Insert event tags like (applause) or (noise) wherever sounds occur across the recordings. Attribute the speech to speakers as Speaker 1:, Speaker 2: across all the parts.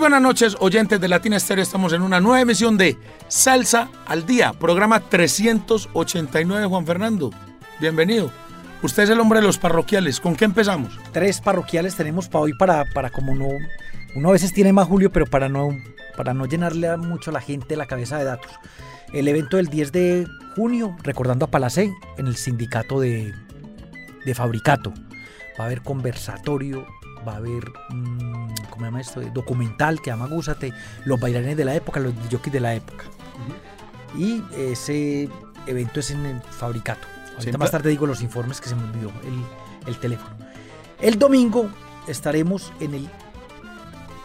Speaker 1: Buenas noches, oyentes de Latina Estéreo. Estamos en una nueva emisión de Salsa al Día, programa 389, Juan Fernando. Bienvenido. Usted es el hombre de los parroquiales. ¿Con qué empezamos?
Speaker 2: Tres parroquiales tenemos para hoy, para, para como no. Uno a veces tiene más Julio, pero para no, para no llenarle mucho a la gente la cabeza de datos. El evento del 10 de junio, recordando a Palacé, en el sindicato de, de Fabricato. Va a haber conversatorio, va a haber, mmm, ¿cómo se llama esto? Documental que llama Gúsate, los bailarines de la época, los jockeys de la época. Y ese evento es en el Fabricato. Ahorita más tarde digo los informes que se me olvidó el, el teléfono. El domingo estaremos en el,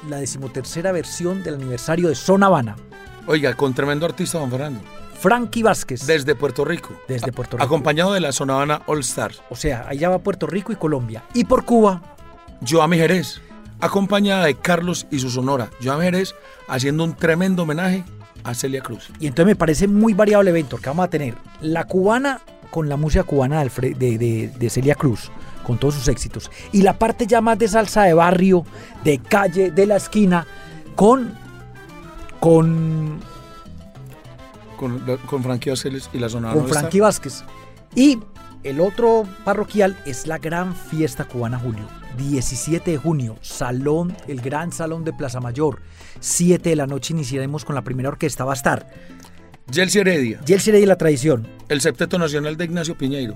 Speaker 2: la decimotercera versión del aniversario de Son Habana.
Speaker 1: Oiga, con tremendo artista, Juan Fernando.
Speaker 2: Frankie Vázquez.
Speaker 1: Desde Puerto Rico.
Speaker 2: Desde Puerto Rico.
Speaker 1: Acompañado de la Sonavana All Stars.
Speaker 2: o sea, allá va Puerto Rico y Colombia. Y por Cuba,
Speaker 1: Joami Jerez. Acompañada de Carlos y su sonora. Joami Jerez haciendo un tremendo homenaje a Celia Cruz.
Speaker 2: Y entonces me parece muy variado el evento, porque vamos a tener la cubana con la música cubana de, de- Celia Cruz, con todos sus éxitos. Y la parte ya más de salsa de barrio, de calle, de la esquina, con. con.
Speaker 1: Con, con Frankie Vázquez y la Sonavana
Speaker 2: con Frankie. Vázquez. Y el otro parroquial es la gran fiesta cubana Julio. 17 de junio, salón, el gran salón de Plaza Mayor. 7 de la noche iniciaremos con la primera orquesta. Va a estar
Speaker 1: Jelsi Heredia.
Speaker 2: Jelsi y la tradición.
Speaker 1: El Septeto Nacional de Ignacio Piñeiro.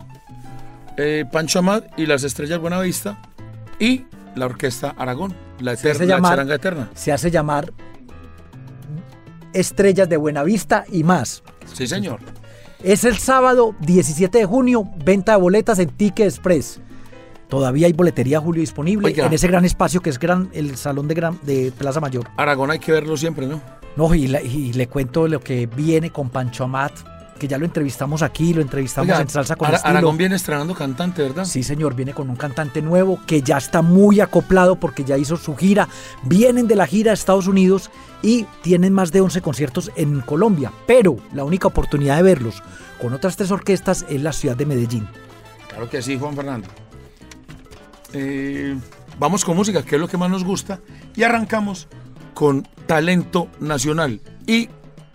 Speaker 1: eh, Pancho Amad y las Estrellas Buenavista. Y la Orquesta Aragón. La, eterna, la
Speaker 2: llamar-
Speaker 1: charanga eterna.
Speaker 2: se hace llamar Estrellas de Buenavista y más.
Speaker 1: Sí, señor.
Speaker 2: Es el sábado 17 de junio, venta de boletas en Ticket Express. Todavía hay boletería Julio disponible
Speaker 1: Oiga.
Speaker 2: en ese gran espacio que es gran, el salón de, gran, de Plaza Mayor.
Speaker 1: Aragón hay que verlo siempre, ¿no?
Speaker 2: No, y, la- y le cuento lo que viene con Pancho Amat, que ya lo entrevistamos aquí, lo entrevistamos
Speaker 1: Oiga,
Speaker 2: en Salsa con
Speaker 1: Ara-
Speaker 2: Estilo.
Speaker 1: Aragón viene estrenando cantante, ¿verdad?
Speaker 2: Sí, señor, viene con un cantante nuevo que ya está muy acoplado porque ya hizo su gira. Vienen de la gira a Estados Unidos y tienen más de 11 conciertos en Colombia. Pero la única oportunidad de verlos con otras tres orquestas es la ciudad de Medellín.
Speaker 1: Claro que sí, Juan Fernando. Eh, vamos con música, que es lo que más nos gusta. Y arrancamos con talento nacional. Y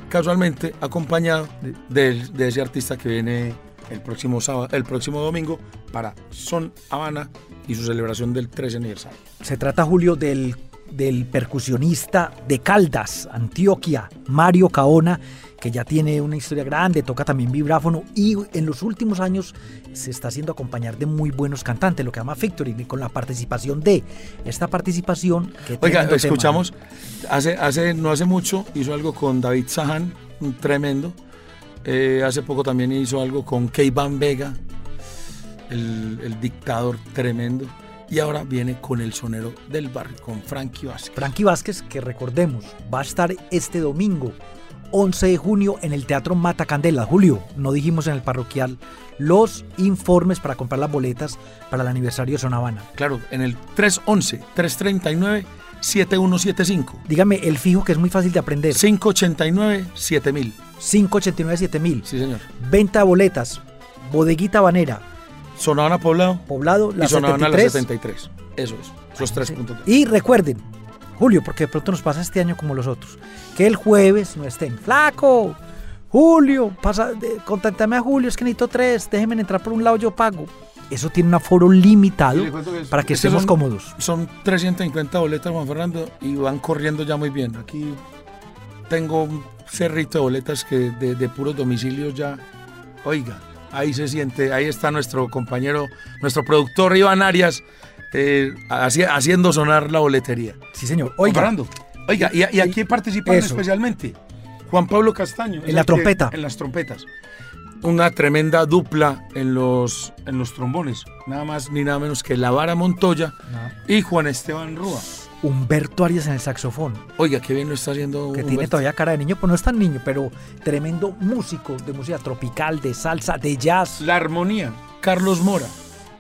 Speaker 1: casualmente acompañado de, de ese artista que viene el próximo, sábado, el próximo domingo para Son Habana y su celebración del 13 aniversario.
Speaker 2: Se trata, Julio, del, del percusionista de Caldas, Antioquia, Mario Caona, que ya tiene una historia grande, toca también vibráfono y en los últimos años se está haciendo acompañar de muy buenos cantantes, lo que llama Victory, con la participación de esta participación que
Speaker 1: Oiga,
Speaker 2: tema.
Speaker 1: escuchamos, hace, hace, no hace mucho hizo algo con David Sahan, un tremendo. Eh, hace poco también hizo algo con Van Vega, el, el dictador tremendo. Y ahora viene con el sonero del barrio, con Frankie Vázquez.
Speaker 2: Frankie Vázquez, que recordemos, va a estar este domingo, 11 de junio, en el Teatro Mata Candela. Julio, no dijimos en el parroquial los informes para comprar las boletas para el aniversario de Son Habana.
Speaker 1: Claro, en el 311-339-7175.
Speaker 2: Dígame el fijo que es muy fácil de aprender.
Speaker 1: 589-7000.
Speaker 2: 589 7000.
Speaker 1: Sí, señor.
Speaker 2: Venta de boletas. Bodeguita Banera.
Speaker 1: Sonavana Poblado
Speaker 2: Poblado, la
Speaker 1: y Sonavana la
Speaker 2: 73.
Speaker 1: 73. Eso es, esos tres puntos.
Speaker 2: Y recuerden, Julio, porque de pronto nos pasa este año como los otros, que el jueves no estén. ¡Flaco! Julio, pasa, de- contáctame a Julio, es que necesito tres, déjenme entrar por un lado, yo pago. Eso tiene un aforo limitado
Speaker 1: que es-
Speaker 2: para que
Speaker 1: es que
Speaker 2: estemos
Speaker 1: son-
Speaker 2: cómodos.
Speaker 1: Son 350 boletas, Juan Fernando, y van corriendo ya muy bien. Aquí tengo un cerrito de boletas que de, de puros domicilios ya. Oiga, ahí se siente, ahí está nuestro compañero, nuestro productor Iván Arias, eh, haci- haciendo sonar la boletería.
Speaker 2: Sí, señor. Oiga,
Speaker 1: Fernando, oiga, y, y aquí participan
Speaker 2: Eso.
Speaker 1: especialmente Juan Pablo Castaño.
Speaker 2: En la
Speaker 1: que-
Speaker 2: trompeta.
Speaker 1: En las trompetas. Una tremenda dupla en los, en los trombones. Nada más ni nada menos que La Vara Montoya y Juan Esteban Rúa.
Speaker 2: Humberto Arias en el saxofón,
Speaker 1: Oiga, qué bien lo está haciendo
Speaker 2: que tiene todavía cara de niño, pues no es tan niño, pero tremendo músico de música tropical, de salsa, de jazz.
Speaker 1: La armonía, Carlos Mora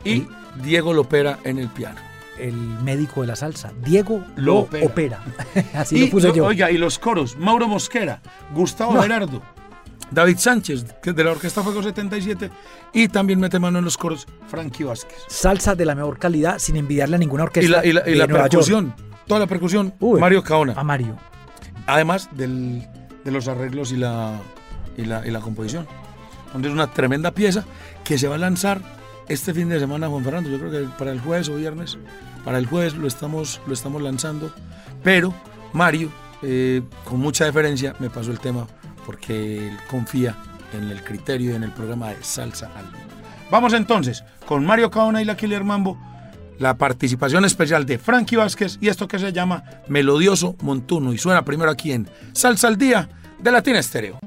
Speaker 1: y Diego Lopera en el piano.
Speaker 2: El médico de la salsa, Diego
Speaker 1: Lo opera.
Speaker 2: Opera. (laughs) Así
Speaker 1: y,
Speaker 2: lo puse yo.
Speaker 1: Oiga, y los coros, Mauro Mosquera, Gustavo
Speaker 2: No.
Speaker 1: Gerardo, David Sánchez, que es de la Orquesta Fuego 77, y también mete mano en los coros Frankie Vázquez.
Speaker 2: Salsa de la mejor calidad, sin envidiarle a ninguna orquesta.
Speaker 1: Y la, y la- y
Speaker 2: de
Speaker 1: la
Speaker 2: Nueva York.
Speaker 1: percusión, toda la percusión,
Speaker 2: Uy.
Speaker 1: Mario Caona.
Speaker 2: A Mario.
Speaker 1: Además del- de los arreglos y la, y, la, y la composición. Donde es una tremenda pieza que se va a lanzar este fin de semana, Juan Fernando. Yo creo que para el jueves o viernes, para el jueves lo estamos, lo estamos lanzando. Pero Mario, eh, con mucha deferencia, me pasó el tema porque él confía en el criterio y en el programa de Salsa al Día. Vamos entonces con Mario Caona y la Killer Mambo, la participación especial de Frankie Vázquez y esto que se llama Melodioso Montuno y suena primero aquí en Salsa al Día de Latina Estéreo.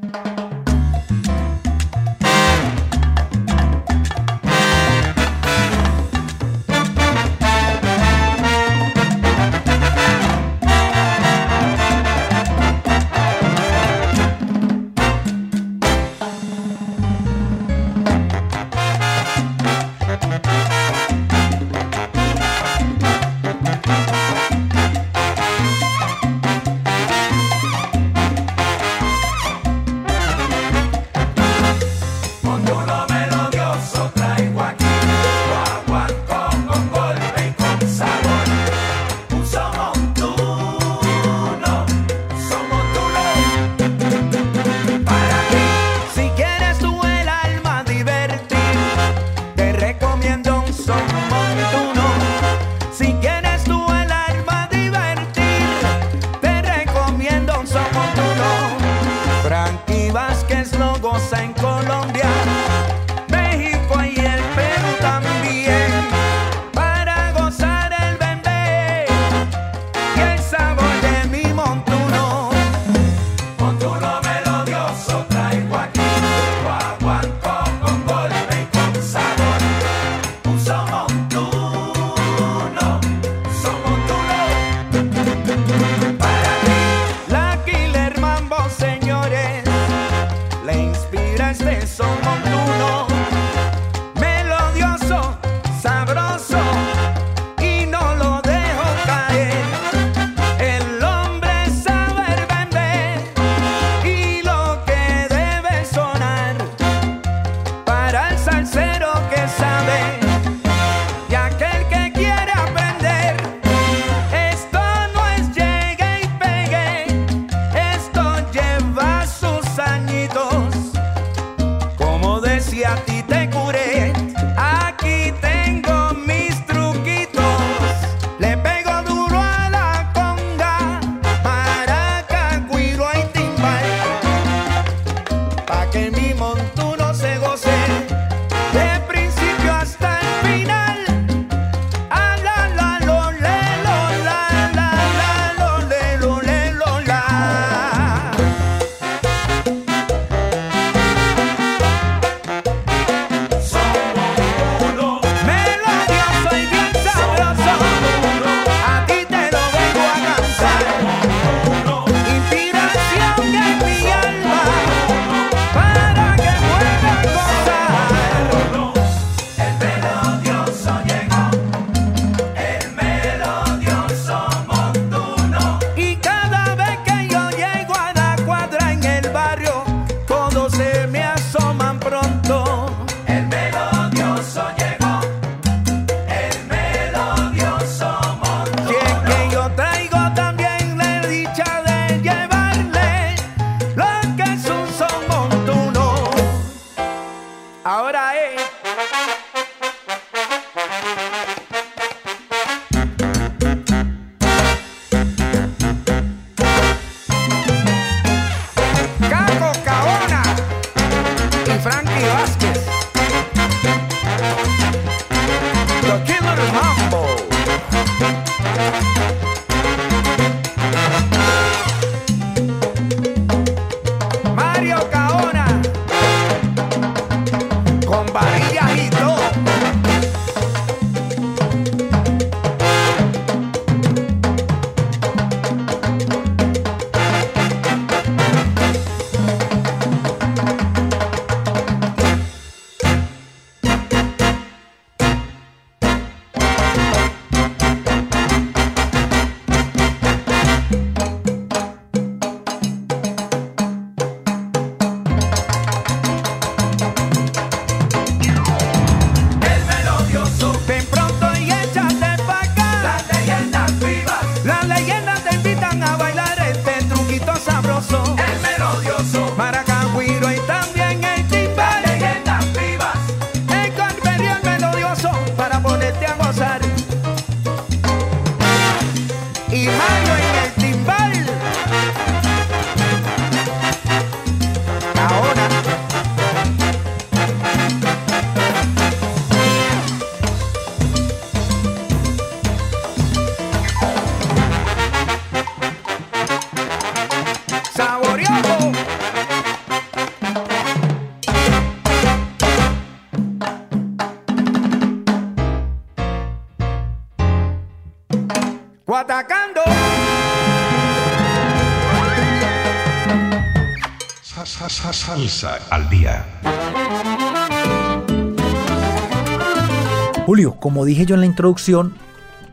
Speaker 2: Como dije yo en la introducción,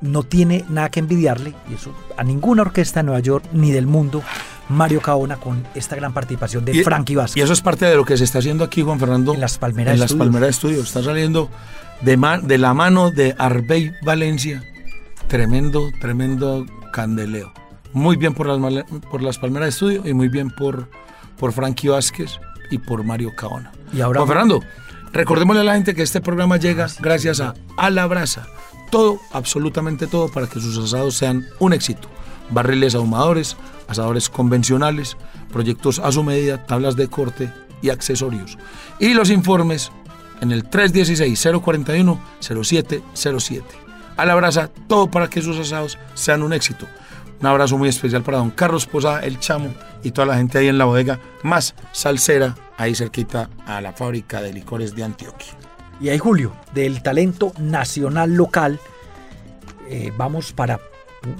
Speaker 2: no tiene nada que envidiarle, y eso a ninguna orquesta de Nueva York ni del mundo, Mario Caona con esta gran participación de
Speaker 1: Y-
Speaker 2: Frankie Vázquez.
Speaker 1: Y eso es parte de lo que se está haciendo aquí, Juan Fernando.
Speaker 2: En las Palmeras
Speaker 1: En las. Palmeras Estudios. Está saliendo de, de la mano de Arbey Valencia. Tremendo, tremendo candeleo. Muy bien por las, male- por las Palmeras Estudio y muy bien por, por Frankie Vázquez y por Mario Caona.
Speaker 2: Y ahora-
Speaker 1: Juan Fernando, recordémosle a la gente que este programa llega gracias a A la Brasa. Todo, absolutamente todo, para que sus asados sean un éxito. Barriles ahumadores, asadores convencionales, proyectos a su medida, tablas de corte y accesorios. Y los informes en el 316-041-0707. A la brasa, todo para que sus asados sean un éxito. Un abrazo muy especial para don Carlos Posada, el chamo y toda la gente ahí en la bodega más salsera, ahí cerquita a la fábrica de licores de Antioquia.
Speaker 2: Y ahí, Julio, del talento nacional local, eh, vamos para,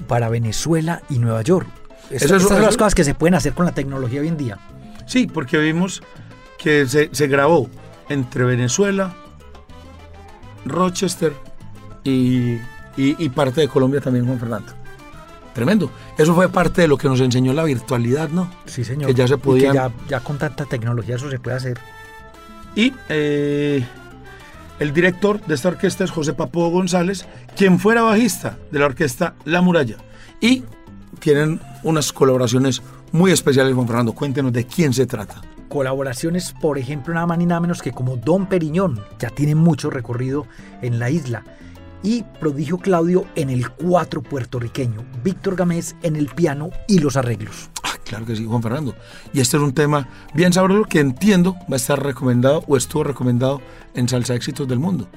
Speaker 2: para Venezuela y Nueva York. Estas,
Speaker 1: Eso es-
Speaker 2: estas son las cosas que se pueden hacer con la tecnología hoy en día.
Speaker 1: Sí, porque vimos que se, se grabó entre Venezuela, Rochester y, y- y parte de Colombia también, Juan Fernando. Tremendo. Eso fue parte de lo que nos enseñó la virtualidad, ¿no?
Speaker 2: Sí, señor.
Speaker 1: Que ya se
Speaker 2: Y que
Speaker 1: podían-
Speaker 2: ya, ya con tanta tecnología eso se puede hacer.
Speaker 1: Y eh, el director de esta orquesta es José Papo González, quien fuera bajista de la orquesta La Muralla. Y tienen unas colaboraciones muy especiales, Juan Fernando. Cuéntenos de quién se trata.
Speaker 2: Colaboraciones, por ejemplo, nada más ni nada menos que como Don Periñón, ya tiene mucho recorrido en la isla. Y Prodigio Claudio en el cuatro puertorriqueño, Víctor Gamés en el piano y los arreglos.
Speaker 1: Ah, claro que sí, Juan Fernando. Y este es un tema bien sabroso que entiendo va a estar recomendado o estuvo recomendado en Salsa Éxitos del Mundo.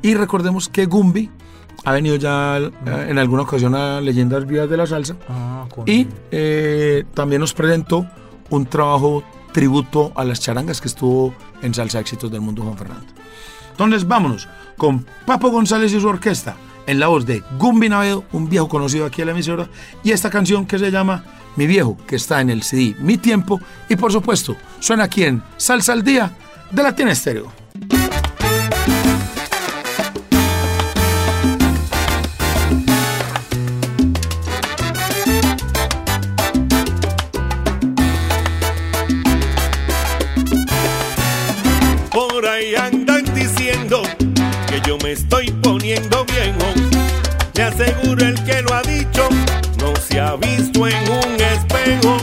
Speaker 1: Y recordemos que Gumbi ha venido ya eh, en alguna ocasión a Leyendas Vivas de la Salsa y eh, también nos presentó un trabajo tributo a las charangas que estuvo en Salsa Éxitos del Mundo, Juan Fernando. Entonces vámonos con Papo González y su orquesta en la voz de Gumbi Navedo, un viejo conocido aquí en la emisora, y esta canción que se llama Mi Viejo, que está en el CD Mi Tiempo, y por supuesto suena aquí en Salsa al Día de Latina Estéreo.
Speaker 3: Me estoy poniendo viejo. Le aseguro el que lo ha dicho, no se ha visto en un espejo.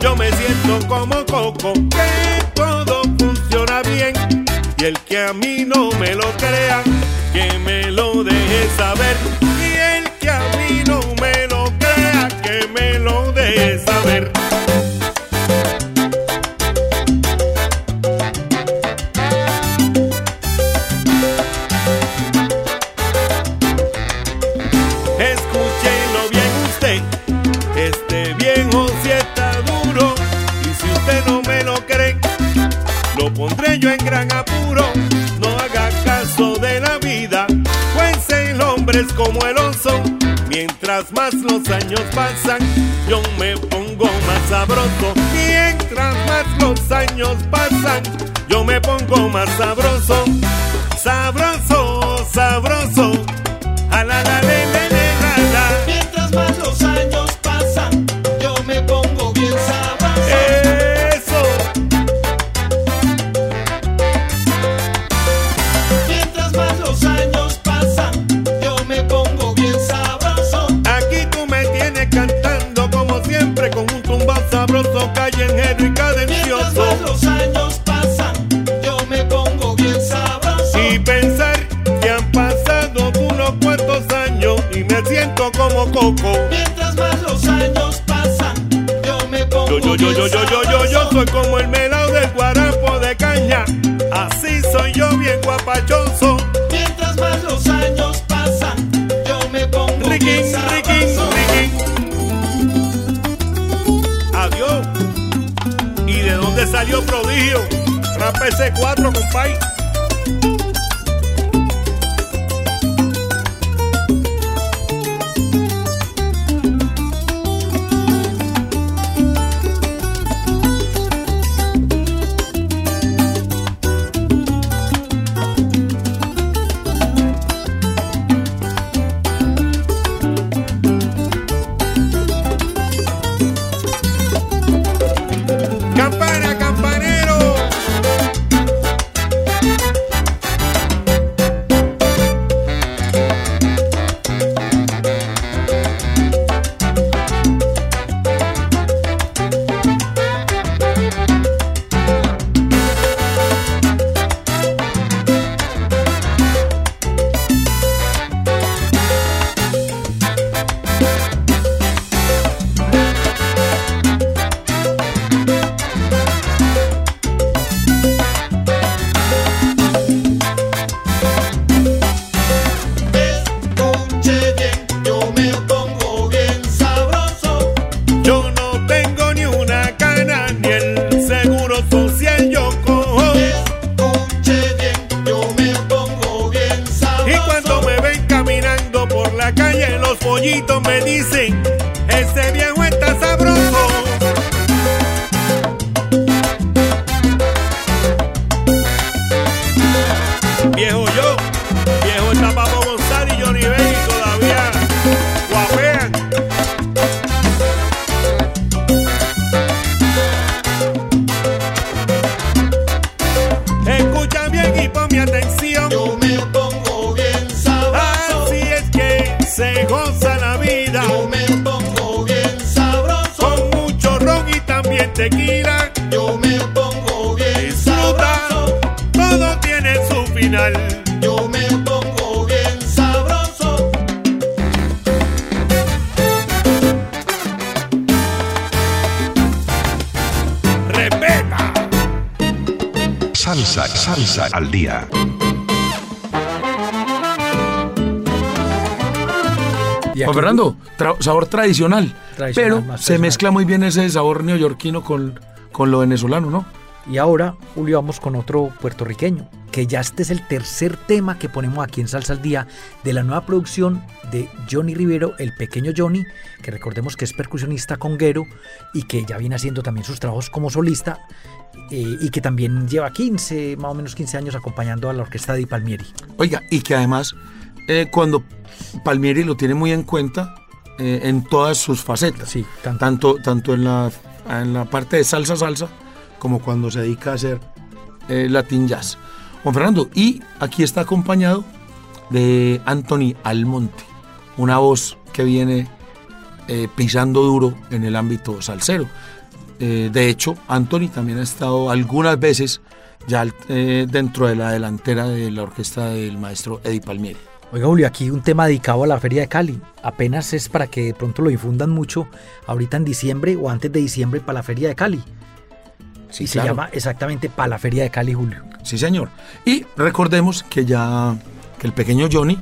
Speaker 3: Yo me siento como coco, que todo funciona bien. Y el que a mí no me lo crea, que me lo deje saber. Y el que a mí no me lo crea, que me lo deje saber. En gran apuro. No haga caso de la vida, pues el hombre es como el oso. Mientras más los años pasan, yo me pongo más sabroso. Mientras más los años pasan, yo me pongo más sabroso. Sabroso, sabroso. A la la la,
Speaker 4: Mientras más los años pasan, yo me pongo Yo, yo, yo,
Speaker 3: yo, yo, yo, yo, yo soy como el melao del guarapo de caña. Así soy yo bien guapachoso.
Speaker 4: Mientras más los años pasan, yo me pongo
Speaker 3: riquín,
Speaker 4: sabroso.
Speaker 3: riquín. Adiós. ¿Y de dónde salió prodigio? Rap S4, compay.
Speaker 1: Tradicional,
Speaker 2: Tradicional,
Speaker 1: pero se mezcla muy bien ese sabor neoyorquino con, con lo venezolano, ¿no?
Speaker 2: Y ahora, Julio, vamos con otro puertorriqueño, que ya este es el tercer tema que ponemos aquí en Salsa al Día de la nueva producción de Johnny Rivero, el pequeño Johnny, que recordemos que es percusionista conguero y que ya viene haciendo también sus trabajos como solista eh, y que también lleva 15, más o menos 15 años acompañando a la orquesta de Di Palmieri.
Speaker 1: Oiga, y que además, eh, cuando Palmieri lo tiene muy en cuenta eh, en todas sus facetas,
Speaker 2: Sí, tanto.
Speaker 1: tanto, tanto en, la, en la parte de salsa salsa como cuando se dedica a hacer eh, Latin Jazz. Juan Fernando, y aquí está acompañado de Anthony Almonte, una voz que viene eh, pisando duro en el ámbito salsero. Eh, de hecho, Anthony también ha estado algunas veces ya dentro de la delantera de la orquesta del maestro Eddie Palmieri.
Speaker 2: Oiga, Julio, aquí un tema dedicado a la Feria de Cali. Apenas es para que de pronto lo difundan mucho ahorita en diciembre o antes de diciembre para la Feria de Cali.
Speaker 1: Sí,
Speaker 2: y se
Speaker 1: claro.
Speaker 2: llama exactamente para la Feria de Cali, Julio.
Speaker 1: Sí, señor. Y recordemos que ya que el pequeño Johnny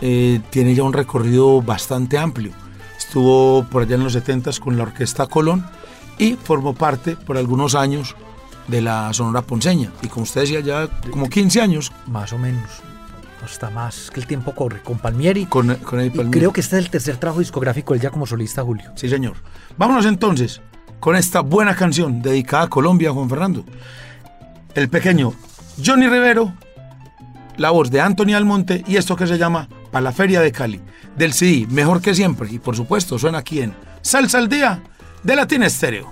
Speaker 1: eh, tiene ya un recorrido bastante amplio. Estuvo por allá en los 70 con la Orquesta Colón y formó parte por algunos años de la Sonora Ponceña. Y como usted decía, ya como 15 años
Speaker 2: Más o menos. No está más que el tiempo corre. Con Palmieri.
Speaker 1: con, con
Speaker 2: y
Speaker 1: Palmieri.
Speaker 2: creo que este es el tercer trabajo discográfico él ya como solista, Julio.
Speaker 1: Sí, señor. Vámonos entonces con esta buena canción dedicada a Colombia, Juan Fernando. El pequeño Johnny Rivero, la voz de Anthony Almonte y esto que se llama Pa' la Feria de Cali, del CD Mejor que Siempre. Y por supuesto, suena aquí en Salsa al Día de Latin Estéreo.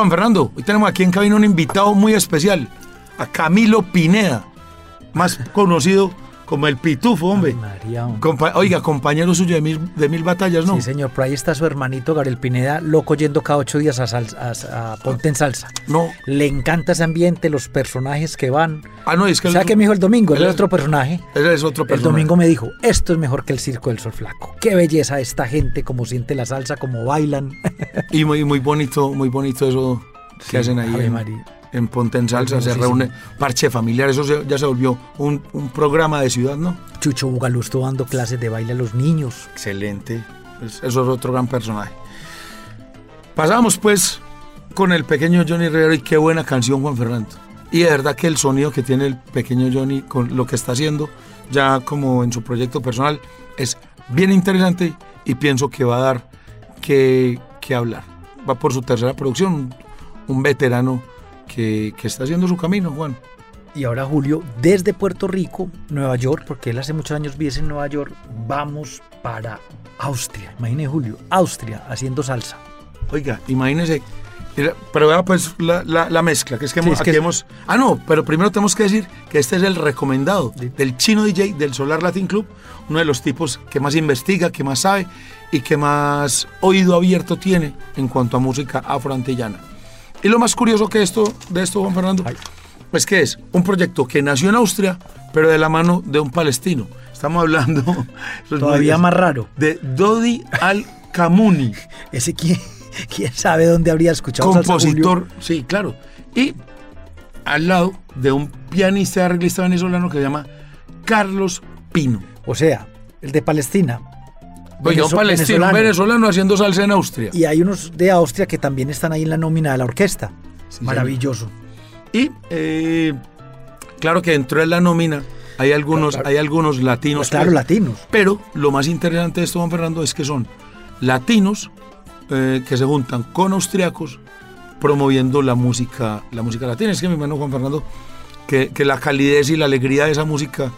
Speaker 1: Oiga, don Fernando, hoy tenemos aquí en cabina un invitado muy especial, a Camilo Pineda, más conocido como el Pitufo, hombre.
Speaker 2: María, hombre.
Speaker 1: Compa- oiga, compañero suyo de mil, de mil batallas, ¿no?
Speaker 2: Sí, señor. Por ahí está su hermanito Gabriel Pineda, loco yendo cada ocho días a, sal- a- a Ponte en Salsa.
Speaker 1: No.
Speaker 2: Le encanta ese ambiente, los personajes que van.
Speaker 1: Ah, no, es que...
Speaker 2: O sea,
Speaker 1: él-
Speaker 2: que me dijo el domingo? Él
Speaker 1: él
Speaker 2: es otro personaje.
Speaker 1: Ese es otro
Speaker 2: El
Speaker 1: personaje.
Speaker 2: domingo me dijo, esto es mejor que el Circo del Sol Flaco. Qué belleza esta gente, como siente la salsa, como bailan.
Speaker 1: Y muy, muy bonito, muy bonito eso que hacen ahí
Speaker 2: Ave María.
Speaker 1: En Ponte en Salsa. Se reúne parche familiar, eso se- ya se volvió un, un programa de ciudad, ¿no?
Speaker 2: Chucho Bugalú estuvo dando clases de baile a los niños.
Speaker 1: Excelente. Es- Eso es otro gran personaje. Pasamos pues con el pequeño Johnny Rivero y qué buena canción Juan Fernando. Y de verdad que el sonido que tiene el pequeño Johnny con lo que está haciendo ya como en su proyecto personal es bien interesante y pienso que va a dar que, que hablar. Va por su tercera producción, un, un veterano que, que está haciendo su camino, Juan.
Speaker 2: Y ahora Julio, desde Puerto Rico, Nueva York, porque él hace muchos años vive en Nueva York, vamos para Austria. Imagine Julio, Austria, haciendo salsa.
Speaker 1: Oiga, imagínese. Pero vea pues la, la- la mezcla, que es que,
Speaker 2: Sí,
Speaker 1: hemos,
Speaker 2: es que
Speaker 1: aquí
Speaker 2: es-
Speaker 1: hemos- Ah, no, pero primero tenemos que decir que este es el recomendado del chino DJ del Solar Latin Club, uno de los tipos que más investiga, que más sabe y que más oído abierto tiene en cuanto a música afroantillana. Y lo más curioso que esto, de esto, Juan Fernando,
Speaker 2: Ay.
Speaker 1: pues que es un proyecto que nació en Austria, pero de la mano de un palestino. Estamos hablando (laughs) es
Speaker 2: Todavía más raro.
Speaker 1: de Dodi Al-Kamuni, (laughs)
Speaker 2: Ese quién, quién sabe dónde habría escuchado
Speaker 1: compositor, sí, claro. Y al lado de un pianista y arreglista venezolano que se llama Carlos Pino.
Speaker 2: O sea, el de Palestina.
Speaker 1: Un
Speaker 2: Venezo-
Speaker 1: palestino,
Speaker 2: venezolano.
Speaker 1: venezolano haciendo salsa en Austria.
Speaker 2: Y hay unos de Austria que también están ahí en la nómina de la orquesta.
Speaker 1: Sí,
Speaker 2: Maravilloso.
Speaker 1: Y eh, claro que dentro de la nómina hay algunos,
Speaker 2: Claro, claro.
Speaker 1: hay algunos latinos.
Speaker 2: Pues claro,
Speaker 1: pues,
Speaker 2: latinos.
Speaker 1: Pero lo más interesante de esto, Juan Fernando, es que son latinos eh, que se juntan con austriacos promoviendo la música, la música latina. Es que mi hermano Juan Fernando, que, que la calidez y la alegría de esa música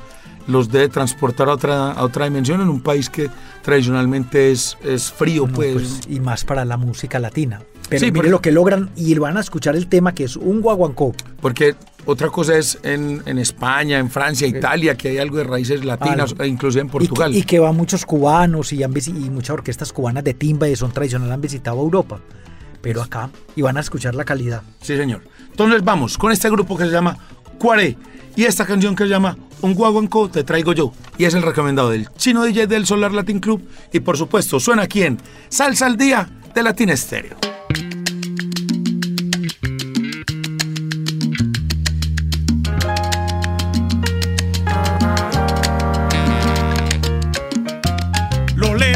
Speaker 1: los debe transportar a otra, a otra dimensión en un país que tradicionalmente es, es frío,
Speaker 2: No,
Speaker 1: pues.
Speaker 2: pues, y más para la música latina. Pero
Speaker 1: Sí,
Speaker 2: mire
Speaker 1: porque-
Speaker 2: lo que logran y van a escuchar el tema que es un guaguancó.
Speaker 1: Porque otra cosa es en, en España, en Francia, Italia, que hay algo de raíces latinas, e inclusive en
Speaker 2: Y que-
Speaker 1: Portugal.
Speaker 2: Y que, van muchos cubanos y, han y muchas orquestas cubanas de timba y son tradicional han visitado Europa. Pero acá, y van a escuchar la calidad.
Speaker 1: Sí, señor. Entonces vamos con este grupo que se llama Cuaré y esta canción que se llama Un Guaguancó Te Traigo Yo. Y es el recomendado del Chino DJ del Solar Latin Club. Y por supuesto, suena aquí en Salsa al Día de Latin Estéreo.
Speaker 4: Lo le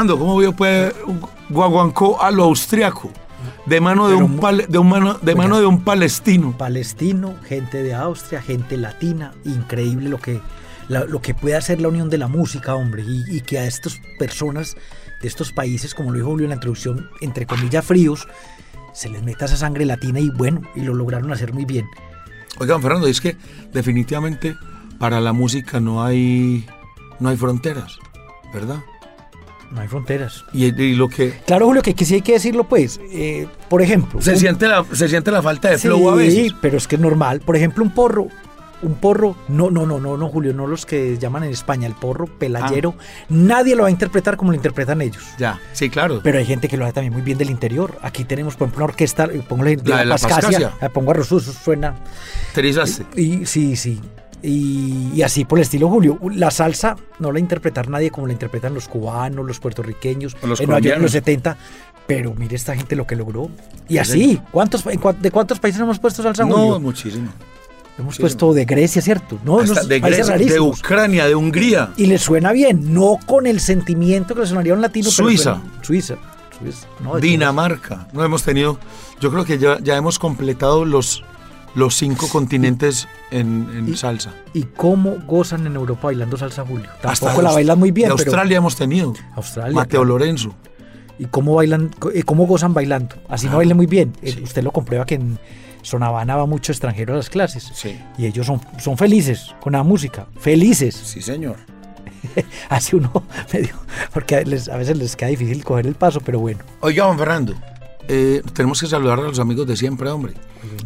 Speaker 1: Fernando, ¿cómo vio pues un guaguancó a lo austriaco? De mano de
Speaker 2: Pero
Speaker 1: un pal- de un mano, de mano de un palestino.
Speaker 2: palestino, gente de Austria, gente latina, increíble lo que, la- lo que puede hacer la unión de la música, hombre, y, y que a estas personas de estos países, como lo dijo Julio en la introducción, entre comillas fríos, se les meta esa sangre latina y bueno, y lo lograron hacer muy bien.
Speaker 1: Oigan, Fernando, es que definitivamente para la música no hay, no hay fronteras, ¿verdad?
Speaker 2: No hay fronteras.
Speaker 1: Y, y lo que
Speaker 2: Claro, Julio, que, que sí hay que decirlo, pues, eh, por ejemplo...
Speaker 1: se
Speaker 2: un-
Speaker 1: siente la, se siente la falta de
Speaker 2: Sí,
Speaker 1: flow a veces.
Speaker 2: pero es que es normal. Por ejemplo, un porro. Un porro, no, no, no, no, no, Julio, no los que llaman en España, el porro pelayero, nadie lo va a interpretar como lo interpretan ellos.
Speaker 1: Ya, sí, claro.
Speaker 2: Pero hay gente que lo hace también muy bien del interior. Aquí tenemos, por ejemplo, una orquesta, eh, pongo la, de
Speaker 1: La
Speaker 2: Pascasia,
Speaker 1: Pascasia.
Speaker 2: la pongo a Rosus, suena.
Speaker 1: Terizaste.
Speaker 2: Y sí, sí. Y, y así por el estilo Julio. La salsa no la interpretar nadie como la interpretan los cubanos, los puertorriqueños,
Speaker 1: los
Speaker 2: en Nueva York en los
Speaker 1: colombianos.
Speaker 2: 70. Pero mire esta gente lo que logró. Y así, ¿cuántos, ¿de cuántos países hemos puesto salsa
Speaker 1: No,
Speaker 2: Julio?
Speaker 1: muchísimo.
Speaker 2: Hemos puesto de Grecia, ¿cierto? No,
Speaker 1: Hasta de, Grecia, de. Ucrania, de Hungría.
Speaker 2: Y le suena bien, no con el sentimiento que le sonaría a un latino. pero
Speaker 1: Suiza.
Speaker 2: suena- Suiza. Suiza. No,
Speaker 1: Dinamarca. No hemos tenido. Yo creo que ya, ya hemos completado los, los cinco continentes en, en
Speaker 2: y-
Speaker 1: salsa.
Speaker 2: ¿Y cómo gozan en Europa bailando salsa, Julio?
Speaker 1: Hasta
Speaker 2: Tampoco
Speaker 1: de
Speaker 2: la bailan muy bien,
Speaker 1: De
Speaker 2: pero
Speaker 1: Australia hemos tenido.
Speaker 2: Australia.
Speaker 1: Mateo
Speaker 2: claro.
Speaker 1: Lorenzo.
Speaker 2: ¿Y cómo bailan, eh, cómo gozan bailando? Así no bailen muy bien. Eh,
Speaker 1: sí.
Speaker 2: Usted lo comprueba que en Sonavana va mucho extranjero a las clases.
Speaker 1: Sí.
Speaker 2: Y ellos son, son felices con la música. Felices.
Speaker 1: Sí, señor. (laughs)
Speaker 2: Así uno (laughs) medio. Porque a, veces les queda difícil coger el paso, pero bueno.
Speaker 1: Oiga, Juan Fernando, eh, tenemos que saludar a los amigos de siempre, hombre.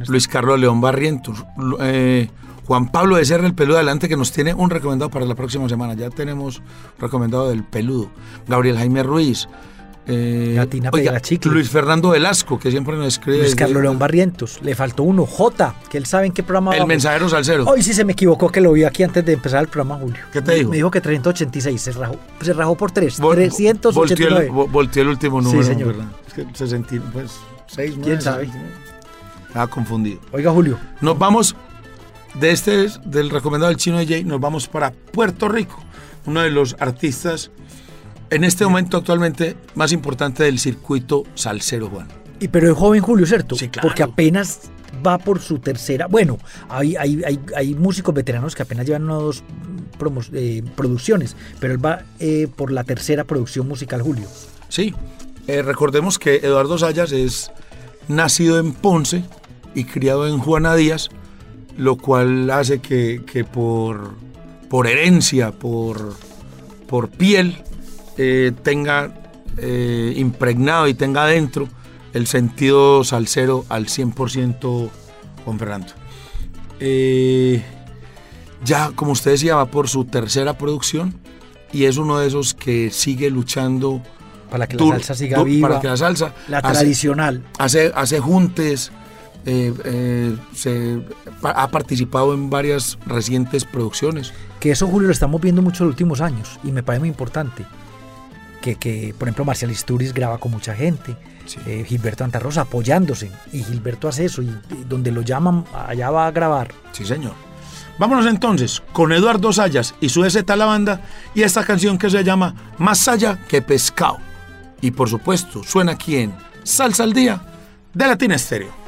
Speaker 1: Luis Carlos León Barrientos, eh, Juan Pablo de Serra, el peludo adelante, que nos tiene un recomendado para la próxima semana. Ya tenemos recomendado del peludo. Gabriel Jaime Ruiz. Eh,
Speaker 2: Gatina
Speaker 1: oiga,
Speaker 2: Chicle.
Speaker 1: Luis Fernando Velasco, que siempre nos escribe.
Speaker 2: Luis Carlos León Barrientos. Le faltó uno. J, que él sabe en qué programa
Speaker 1: El
Speaker 2: vamos.
Speaker 1: mensajero salsero.
Speaker 2: Hoy sí se me equivocó que lo vi aquí antes de empezar el programa, Julio.
Speaker 1: ¿Qué te dijo?
Speaker 2: Me dijo que 386. Se rajó, se rajó por 3.
Speaker 1: Vol- Volteó
Speaker 2: 389.
Speaker 1: el, vo- volteó el último
Speaker 2: Sí,
Speaker 1: número.
Speaker 2: señor.
Speaker 1: ¿verdad? Es que 60, pues, 6,
Speaker 2: ¿Quién sabe?
Speaker 1: Estaba confundido.
Speaker 2: Oiga, Julio.
Speaker 1: Nos vamos de este, del recomendado del chino DJ, nos vamos para Puerto Rico, uno de los artistas en este momento actualmente más importante del circuito salsero, Juan.
Speaker 2: Y pero es joven Julio, ¿cierto?
Speaker 1: Sí, claro.
Speaker 2: Porque apenas va por su tercera. Bueno, hay, hay, hay, hay músicos veteranos que apenas llevan una o dos promos- eh, producciones, pero él va eh, por la tercera producción musical, Julio.
Speaker 1: Sí, eh, recordemos que Eduardo Sayas es nacido en Ponce y criado en Juana Díaz, lo cual hace que, que por, por herencia, por, por piel, eh, tenga eh, impregnado y tenga adentro el sentido salsero al 100% Juan Fernando. Eh, ya, como usted decía, va por su tercera producción y es uno de esos que sigue luchando
Speaker 2: Para que la salsa siga viva.
Speaker 1: Para que la salsa
Speaker 2: la
Speaker 1: hace-
Speaker 2: tradicional.
Speaker 1: hace, hace juntes, eh, eh, se, ha participado en varias recientes producciones.
Speaker 2: Que eso, Julio, lo estamos viendo mucho en los últimos años y me parece muy importante. Que, que por ejemplo, Marcial Isturiz graba con mucha gente.
Speaker 1: Sí.
Speaker 2: eh, Gilberto Antarrosa apoyándose. Y Gilberto hace eso. Y, y donde lo llaman, allá va a grabar.
Speaker 1: Sí, señor. Vámonos entonces con Eduardo Sayas y su EZ La Banda y esta canción que se llama Más allá que pescado. Y por supuesto, suena aquí en Salsa al Día de Latina Estéreo.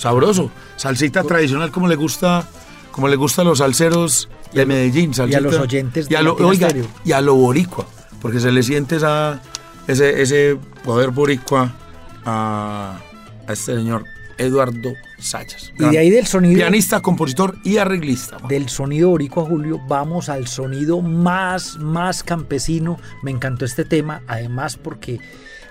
Speaker 1: sabroso. Salsita tradicional como le gusta, como le gusta a los salseros de Medellín. Y a
Speaker 2: los oyentes de
Speaker 1: y a lo, oiga, y a lo boricua, porque se le siente esa, ese, ese poder boricua a, este señor Eduardo Sayas.
Speaker 2: Y de ahí del sonido.
Speaker 1: Pianista, compositor y arreglista.
Speaker 2: Del sonido boricua, Julio, vamos al sonido más, más campesino. Me encantó este tema, además porque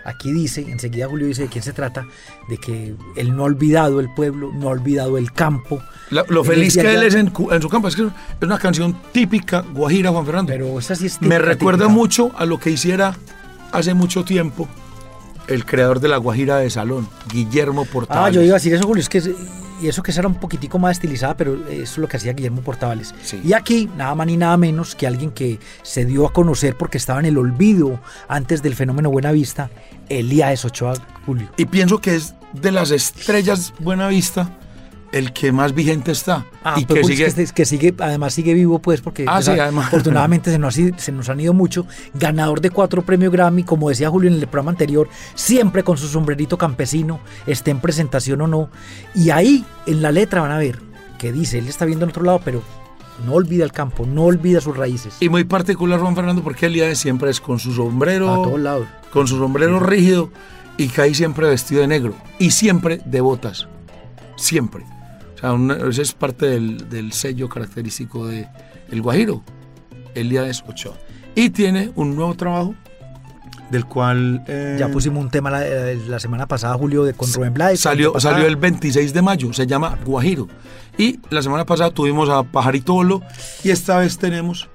Speaker 2: Aquí dice, enseguida Julio dice de quién se trata, de que él no ha olvidado el pueblo, no ha olvidado el campo.
Speaker 1: Lo feliz que él es en, su campo, es que es una canción típica guajira, Juan Fernando.
Speaker 2: Pero esa sí es típica,
Speaker 1: Me
Speaker 2: recuerda
Speaker 1: mucho a lo que hiciera hace mucho tiempo el creador de la Guajira de Salón, Guillermo Portales.
Speaker 2: Ah, yo iba a decir eso, Julio, es que y eso que era un poquitico más estilizada, pero eso es lo que hacía Guillermo Portavales. Y aquí, nada más ni nada menos que alguien que se dio a conocer porque estaba en el olvido antes del fenómeno Buenavista, Elías Ochoa Julio.
Speaker 1: Y pienso que es de las estrellas Buenavista el que más vigente está.
Speaker 2: Ah,
Speaker 1: y
Speaker 2: pero
Speaker 1: que
Speaker 2: pues
Speaker 1: sigue.
Speaker 2: es que, que sigue, además sigue vivo, pues, porque
Speaker 1: Ah,
Speaker 2: pues,
Speaker 1: sí,
Speaker 2: a-
Speaker 1: además.
Speaker 2: afortunadamente se nos, se nos han ido mucho. Ganador de cuatro premios Grammy, como decía Julio en el programa anterior, siempre con su sombrerito campesino, esté en presentación o no. Y ahí, en la letra, van a ver que dice, él está viendo en otro lado, pero no olvida el campo, no olvida sus raíces.
Speaker 1: Y muy particular Juan Fernando porque Elías siempre es con su sombrero.
Speaker 2: a todos lados.
Speaker 1: con su sombrero rígido y cae siempre vestido de negro y siempre de botas. Siempre. O sea, una- ese es parte del, del sello característico de El Guajiro, Elías Ochoa. Y tiene un nuevo trabajo del cual eh,
Speaker 2: Ya pusimos un tema la, eh, la semana pasada, Julio, de, con Rubén Blades.
Speaker 1: salió, salió el 26 de mayo, se llama Guajiro. Y la semana pasada tuvimos a Pajarito Bolo y esta vez tenemos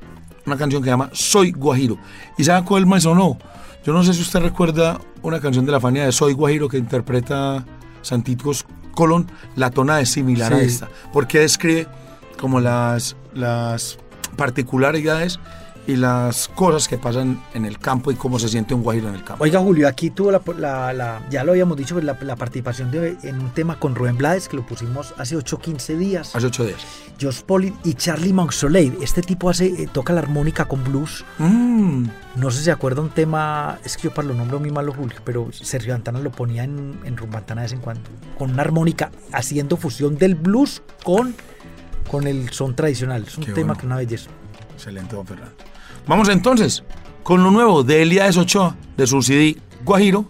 Speaker 1: una canción que se llama Soy Guajiro. ¿Y sabe cuál me sonó? Yo no sé si usted recuerda una canción de la Fania de Soy Guajiro que interpreta Santitos Colón, la tona es similar a esta, porque describe como las, las particularidades y las cosas que pasan en el campo y cómo se siente un guajiro en el campo.
Speaker 2: Oiga, Julio, aquí tuvo la, la- la- ya lo habíamos dicho, la, la participación de, en un tema con Rubén Blades, que lo pusimos hace 8 o 15 días.
Speaker 1: Hace ocho días.
Speaker 2: Josh Polly y Charlie Monsoleil. Este tipo hace, eh, toca la armónica con blues.
Speaker 1: Mm.
Speaker 2: No sé si se acuerda un tema, es que yo para lo nombro muy malo, Julio, pero Sergio Antana lo ponía en, en Rumbantana de vez en cuando. Con una armónica, haciendo fusión del blues con, con el son tradicional. Es un
Speaker 1: Qué
Speaker 2: tema
Speaker 1: bueno.
Speaker 2: que una belleza.
Speaker 1: Excelente, don Fernando. Vamos entonces con lo nuevo de Elías Ochoa, de su Guajiro,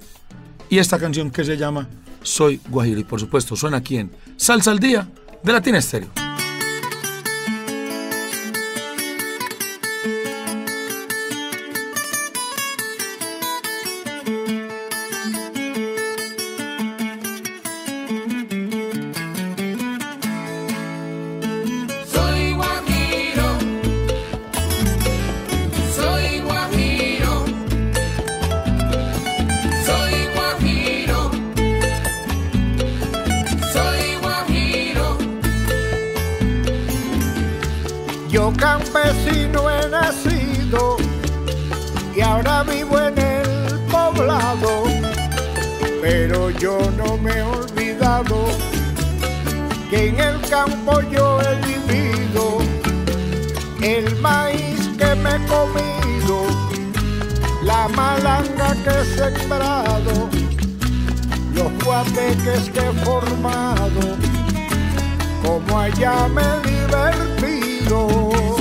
Speaker 1: y esta canción que se llama Soy Guajiro. Y por supuesto, suena aquí en Salsa al Día de Latina Estéreo.
Speaker 5: En el campo yo he vivido el maíz que me he comido, la malanga que he sembrado, los guateques que he formado, como allá me he divertido.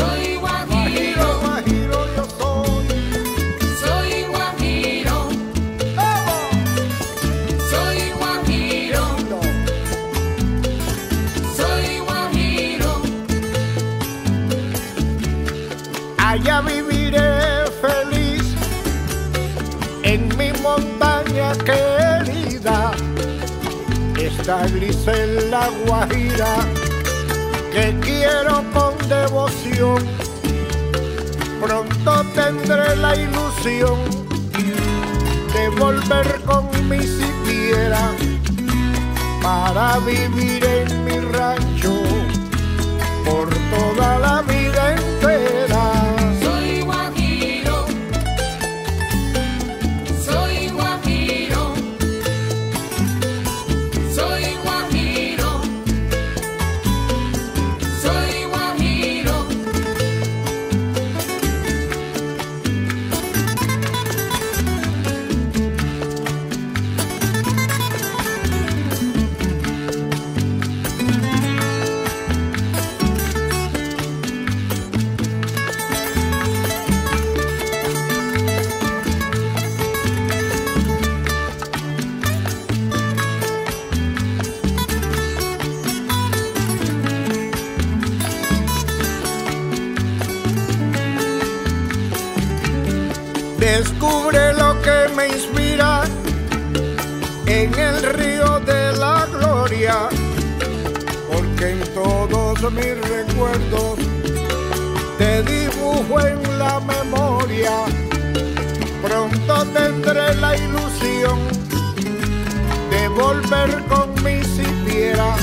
Speaker 5: Está Grisela Guajira que quiero con devoción. Pronto tendré la ilusión de volver con mi siquiera para vivir en mi rancho por toda la vida entera. Mis recuerdos te dibujo en la memoria. Pronto tendré la ilusión de volver con mi siquiera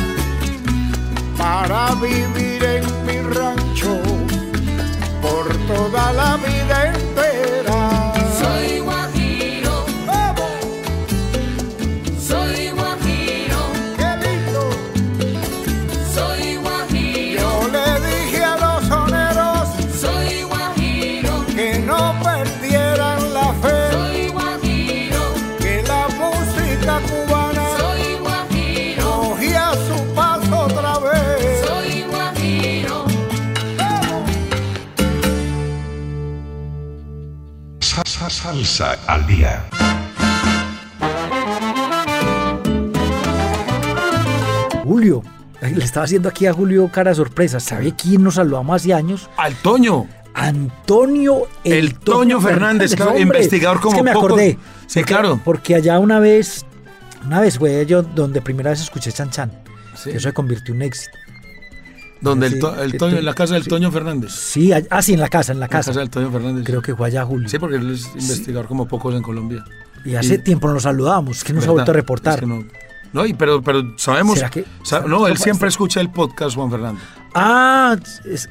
Speaker 5: para vivir en mi rancho por toda la vida.
Speaker 6: Salsa al día.
Speaker 2: Julio, le estaba haciendo aquí a Julio cara sorpresa. ¿Sabe quién nos saludamos hace años?
Speaker 1: Al Toño.
Speaker 2: Antonio
Speaker 1: El Toño Fernández, claro, investigador como
Speaker 2: es que me
Speaker 1: pocos.
Speaker 2: acordé.
Speaker 1: Sí,
Speaker 2: Porque-
Speaker 1: claro.
Speaker 2: Porque allá una vez, una vez fue yo donde primera vez escuché Chan Chan.
Speaker 1: Sí.
Speaker 2: Eso se convirtió en un éxito.
Speaker 1: Donde el, To- el Toño, en la casa del
Speaker 2: sí.
Speaker 1: Toño Fernández.
Speaker 2: Sí, ah, sí, en la casa, en la
Speaker 1: En la
Speaker 2: casa.
Speaker 1: casa del Toño Fernández.
Speaker 2: Creo que fue allá Julio.
Speaker 1: Sí, porque él es investigador como pocos en Colombia.
Speaker 2: y hace
Speaker 1: y-
Speaker 2: tiempo no nos saludábamos, que nos ha vuelto a reportar.
Speaker 1: Es que no, no, y pero, pero sabemos.
Speaker 2: ¿Será que-
Speaker 1: no, él siempre escucha el podcast, Juan Fernando.
Speaker 2: Ah, es-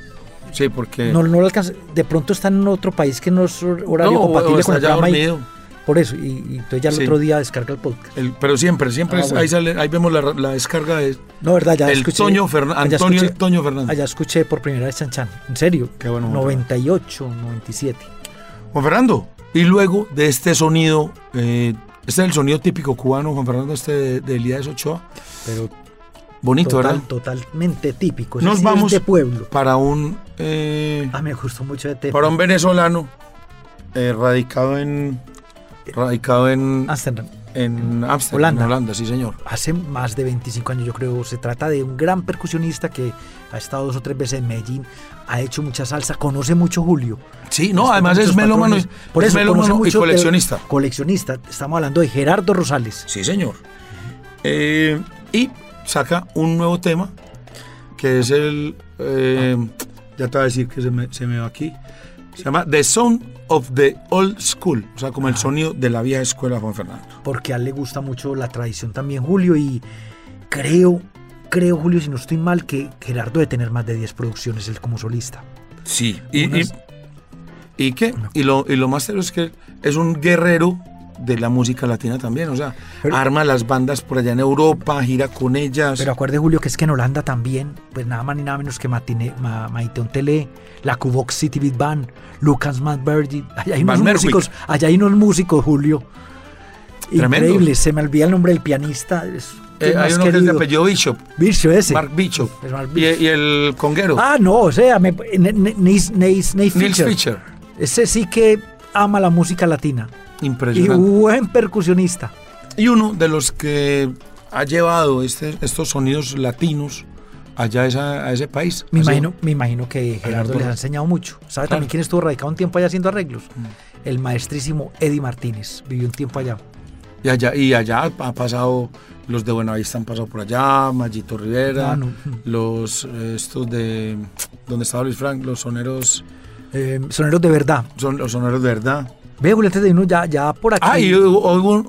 Speaker 1: Sí, porque.
Speaker 2: no, no lo alcanza. De pronto está en otro país que no es hor- horario
Speaker 1: No,
Speaker 2: compatible
Speaker 1: o
Speaker 2: con el
Speaker 1: ya
Speaker 2: programa. y-
Speaker 1: dormido.
Speaker 2: Por eso, y, y entonces ya el
Speaker 1: Sí.
Speaker 2: otro día descarga el podcast.
Speaker 1: El- pero siempre, siempre
Speaker 2: Ah,
Speaker 1: es-
Speaker 2: bueno.
Speaker 1: ahí, sale, ahí vemos la, la descarga de
Speaker 2: No, verdad, ya
Speaker 1: el
Speaker 2: escuché.
Speaker 1: Toño Fernan- Antonio
Speaker 2: escuché-
Speaker 1: el Toño Fernández.
Speaker 2: Allá escuché por primera vez Chan Chan. En serio.
Speaker 1: Qué bueno, Juan
Speaker 2: 98, 97.
Speaker 1: Juan Fernando. Y luego de este sonido, eh, este es el sonido típico cubano, Juan Fernando, este de, de Elías Ochoa.
Speaker 2: Pero
Speaker 1: Bonito,
Speaker 2: total-
Speaker 1: ¿verdad?
Speaker 2: totalmente típico.
Speaker 1: Nos vamos
Speaker 2: de pueblo.
Speaker 1: para un eh,
Speaker 2: Ah, me gustó mucho de Tepa.
Speaker 1: para un venezolano eh, radicado en radicado en
Speaker 2: Amsterdam.
Speaker 1: en Amsterdam,
Speaker 2: Holanda.
Speaker 1: en Holanda, sí señor.
Speaker 2: Hace más de 25 años, yo creo. Se trata de un gran percusionista que ha estado dos o tres veces en Medellín, ha hecho mucha salsa, conoce mucho Julio.
Speaker 1: Sí, no, además es melómano,
Speaker 2: Por
Speaker 1: es melómano
Speaker 2: conoce
Speaker 1: y coleccionista.
Speaker 2: coleccionista. Estamos hablando de Gerardo Rosales.
Speaker 1: Sí, señor. Eh, y saca un nuevo tema, que es el... eh, ya te voy a decir que se me, se me va aquí. Se llama The Sound of the Old School, o sea, como el sonido de la vieja escuela Juan Fernando.
Speaker 2: porque a él le gusta mucho la tradición también, Julio, y creo, creo, Julio, si no estoy mal, que Gerardo debe tener más de 10 producciones él como solista.
Speaker 1: Sí. ¿Y, y,
Speaker 2: Unas-
Speaker 1: ¿y qué? Y lo, y lo más serio es que es un guerrero de la música latina también, o sea,
Speaker 2: Pero-
Speaker 1: arma las bandas por allá en Europa, gira con ellas.
Speaker 2: Pero acuerde, Julio, que es que en Holanda también, pues nada más ni nada menos que Matine, Ma, Maite Tele, la Cubox City Beat Band, Lucas Madbergy, allá hay unos
Speaker 1: Van
Speaker 2: músicos, allá hay unos músicos, Julio. Increíble, se me olvida el nombre del pianista. es-
Speaker 1: Eh,
Speaker 2: ¿quién
Speaker 1: hay uno que es de
Speaker 2: querido?
Speaker 1: apellido Bishop,
Speaker 2: Bicho ese.
Speaker 1: Mark Bishop,
Speaker 2: Es Mark
Speaker 1: y,
Speaker 2: Bishop.
Speaker 1: y el conguero,
Speaker 2: Ah, no, o sea, me, Neis
Speaker 1: Nils
Speaker 2: Fischer.
Speaker 1: Fischer.
Speaker 2: Ese sí que ama la música latina. Y
Speaker 1: Impresionante.
Speaker 2: buen percusionista.
Speaker 1: Y uno de los que ha llevado este- estos sonidos latinos allá a, esa- a ese país.
Speaker 2: Me
Speaker 1: sido-
Speaker 2: imagino, me imagino que Gerardo les ha enseñado mucho. ¿Sabe
Speaker 1: Claro. Mm.
Speaker 2: también quién estuvo radicado un tiempo allá haciendo arreglos? El maestrísimo Eddie Martínez. Vivió un tiempo allá.
Speaker 1: Y allá, y allá ha pasado, los de Buenavista han pasado por allá, Mayito Rivera,
Speaker 2: Ah, no.
Speaker 1: los eh, estos de, donde estaba Luis Frank, los soneros,
Speaker 2: Eh, soneros de verdad.
Speaker 1: son los soneros de verdad.
Speaker 2: Ve, Julio, antes de irnos ya, ya por aquí.
Speaker 1: Ah, y hubo, un,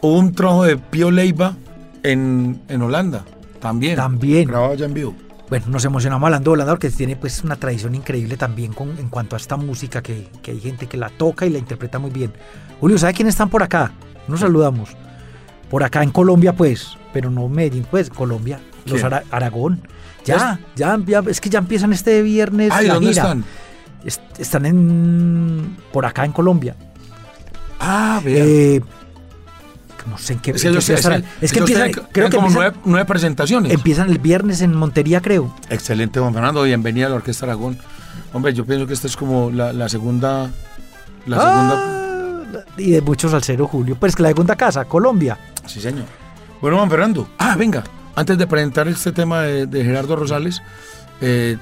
Speaker 1: hubo un trabajo de Pío Leiva en, en Holanda, también.
Speaker 2: También.
Speaker 1: Grabado allá en vivo.
Speaker 2: Bueno, nos emocionamos hablando de Holanda porque tiene pues una tradición increíble también con, en cuanto a esta música que, que hay gente que la toca y la interpreta muy bien. Julio, ¿sabe quiénes están por acá? Nos saludamos. Por acá en Colombia, pues, pero no Medellín, pues, Colombia. Los. Ara- Aragón. Ya, ya, ya, es que ya empiezan este viernes
Speaker 1: Ay,
Speaker 2: la
Speaker 1: ¿dónde
Speaker 2: gira.
Speaker 1: están?
Speaker 2: Est- están en por acá en Colombia.
Speaker 1: Ah, vea.
Speaker 2: Eh, no sé en qué,
Speaker 1: es que
Speaker 2: en qué
Speaker 1: ellos, es.
Speaker 2: Es que empiezan,
Speaker 1: tienen-
Speaker 2: creo que
Speaker 1: como
Speaker 2: empiezan,
Speaker 1: nueve, nueve presentaciones.
Speaker 2: empiezan el viernes en Montería, creo.
Speaker 1: Excelente, Juan Fernando. Bienvenida a la Orquesta Aragón. Hombre, yo pienso que esta es como la, la segunda. La segunda.
Speaker 2: Ah, y de muchos salseros, Julio. Pues que la segunda casa, Colombia.
Speaker 1: Sí, señor. Bueno, Juan Fernando. Ah, venga. Antes de presentar este tema de, de Gerardo Rosales, eh,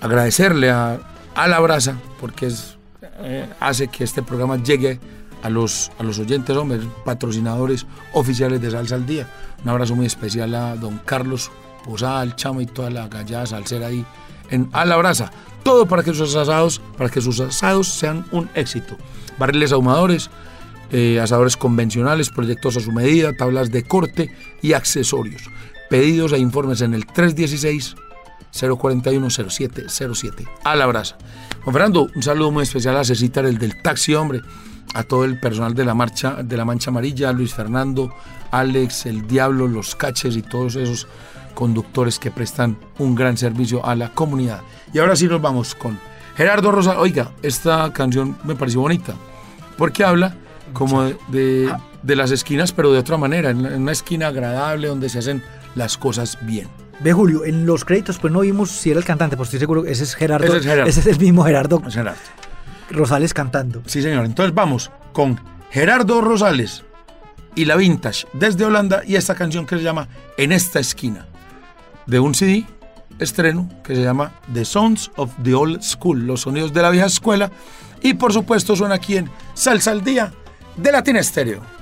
Speaker 1: agradecerle a, a La Brasa, porque es, eh, hace que este programa llegue a los, a los oyentes, hombres, patrocinadores oficiales de Salsa al Día. Un abrazo muy especial a don Carlos Posada, el chamo y toda la gallada salsera ahí en A la Brasa. Todo para que sus asados, para que sus asados sean un éxito. Barriles ahumadores, eh, asadores convencionales, proyectos a su medida, tablas de corte y accesorios. Pedidos e informes en el
Speaker 7: 041-0707. A la brasa. Fernando, un saludo muy especial a Cecita, el del taxi, hombre, a todo el personal de la marcha, de la Mancha Amarilla, Luis Fernando, Alex, el Diablo, los Caches y todos esos conductores que prestan un gran servicio a la comunidad. Y ahora sí nos vamos con Gerardo Rosa. Oiga, esta canción me pareció bonita, porque habla como de, de- de las esquinas, pero de otra manera, en una esquina agradable donde se hacen las cosas bien.
Speaker 2: Ve, Julio, en los créditos pues no vimos si era el cantante, pues estoy seguro que ese es Gerardo.
Speaker 7: Ese es Gerardo.
Speaker 2: Ese es el mismo Gerardo
Speaker 7: Es Gerardo.
Speaker 2: Rosales cantando.
Speaker 7: Sí, señor. Entonces vamos con Gerardo Rosales y la Vintage desde Holanda y esta canción que se llama En esta esquina de un CD estreno que se llama The Sounds of the Old School, los sonidos de la vieja escuela y por supuesto suena aquí en Salsa al Día de Latina Estéreo.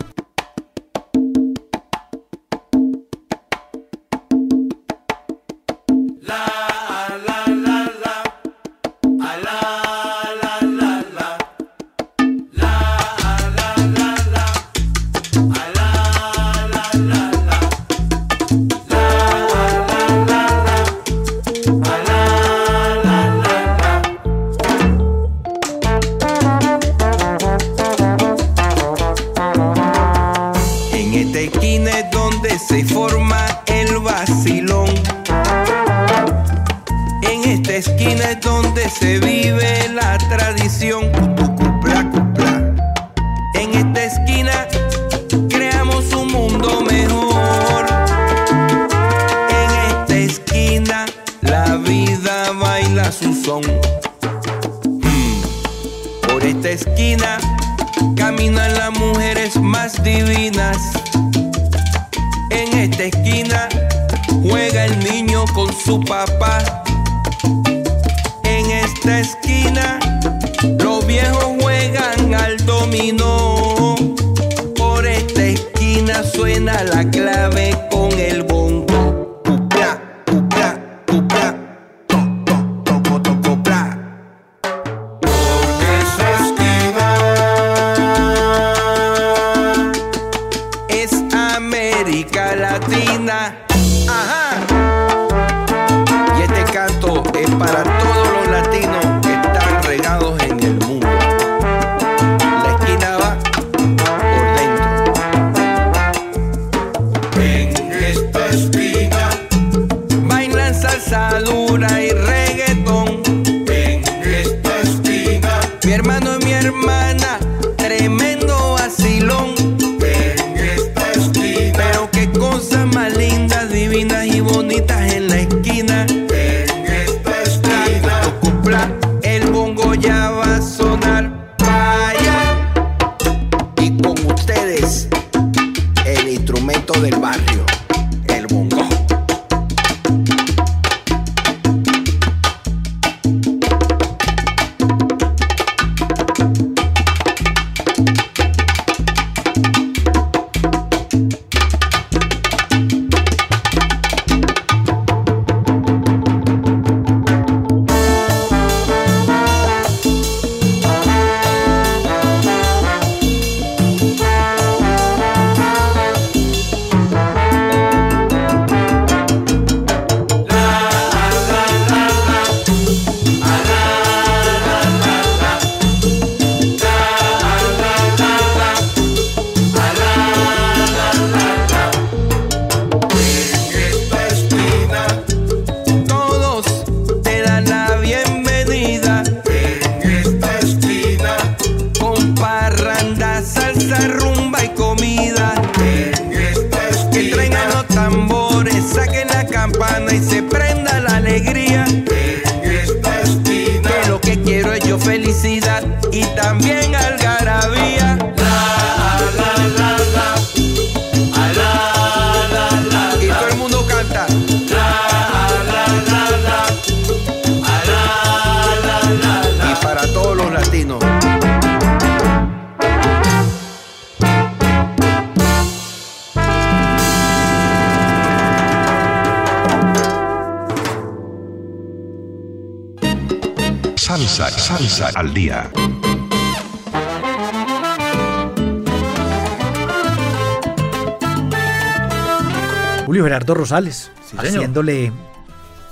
Speaker 2: Rosales, haciéndole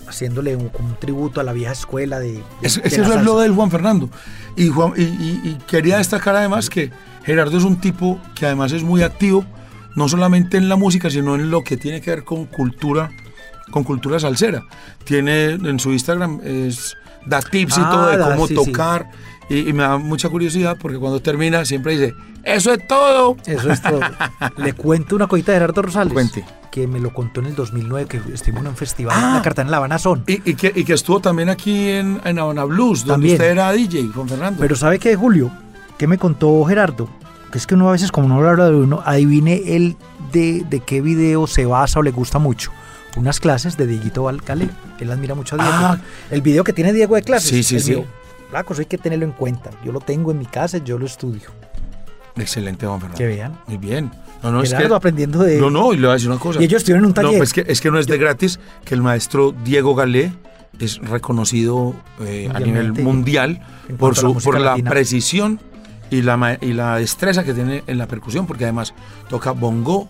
Speaker 2: haciéndole un, tributo a la vieja escuela de, de-
Speaker 1: Es-
Speaker 2: la
Speaker 1: es lo del Juan Fernando. Y, Juan- y- y- y quería destacar además que Gerardo es un tipo que además es muy activo, no solamente en la música, sino en lo que tiene que ver con cultura, con cultura salsera. Tiene en su Instagram es da tips y
Speaker 2: Ah,
Speaker 1: todo de cómo
Speaker 2: sí, sí.
Speaker 1: tocar. Y, y me da mucha curiosidad porque cuando termina siempre dice, eso es todo.
Speaker 2: Eso es todo. (laughs) Le cuento una cosita de Gerardo Rosales.
Speaker 1: Cuente.
Speaker 2: Que me lo contó en el 2009, que estuvimos en un festival
Speaker 1: Ah.
Speaker 2: en la Cartagena, en La Habana Son.
Speaker 1: Y, y que, y que estuvo también aquí en, en Habana Blues, donde
Speaker 2: También.
Speaker 1: usted era DJ, Juan Fernando.
Speaker 2: Pero ¿sabe qué, Julio? ¿Qué me contó Gerardo? Que es que uno a veces, como no habla de uno, adivine él de, de qué video se basa o le gusta mucho. Unas clases de Dieguito Valcalé. Él admira mucho a Diego.
Speaker 1: Ah.
Speaker 2: El video que tiene Diego de clases.
Speaker 1: Sí, sí,
Speaker 2: el
Speaker 1: sí.
Speaker 2: mío. Flaco, eso hay que tenerlo en cuenta. Yo lo tengo en mi casa, yo lo estudio.
Speaker 1: Excelente, Juan Fernando.
Speaker 2: Que vean.
Speaker 1: Muy bien. No, no, es
Speaker 2: Gerardo
Speaker 1: que,
Speaker 2: aprendiendo de...
Speaker 1: No, no, y le voy a decir una cosa.
Speaker 2: Y ellos estuvieron en un
Speaker 1: No,
Speaker 2: taller.
Speaker 1: pues que, es que no es de gratis que el maestro Diego Galé es reconocido eh, a nivel mundial por,
Speaker 2: la
Speaker 1: su,
Speaker 2: música
Speaker 1: por la
Speaker 2: latina.
Speaker 1: precisión y la, y la destreza que tiene en la percusión, porque además toca bongo,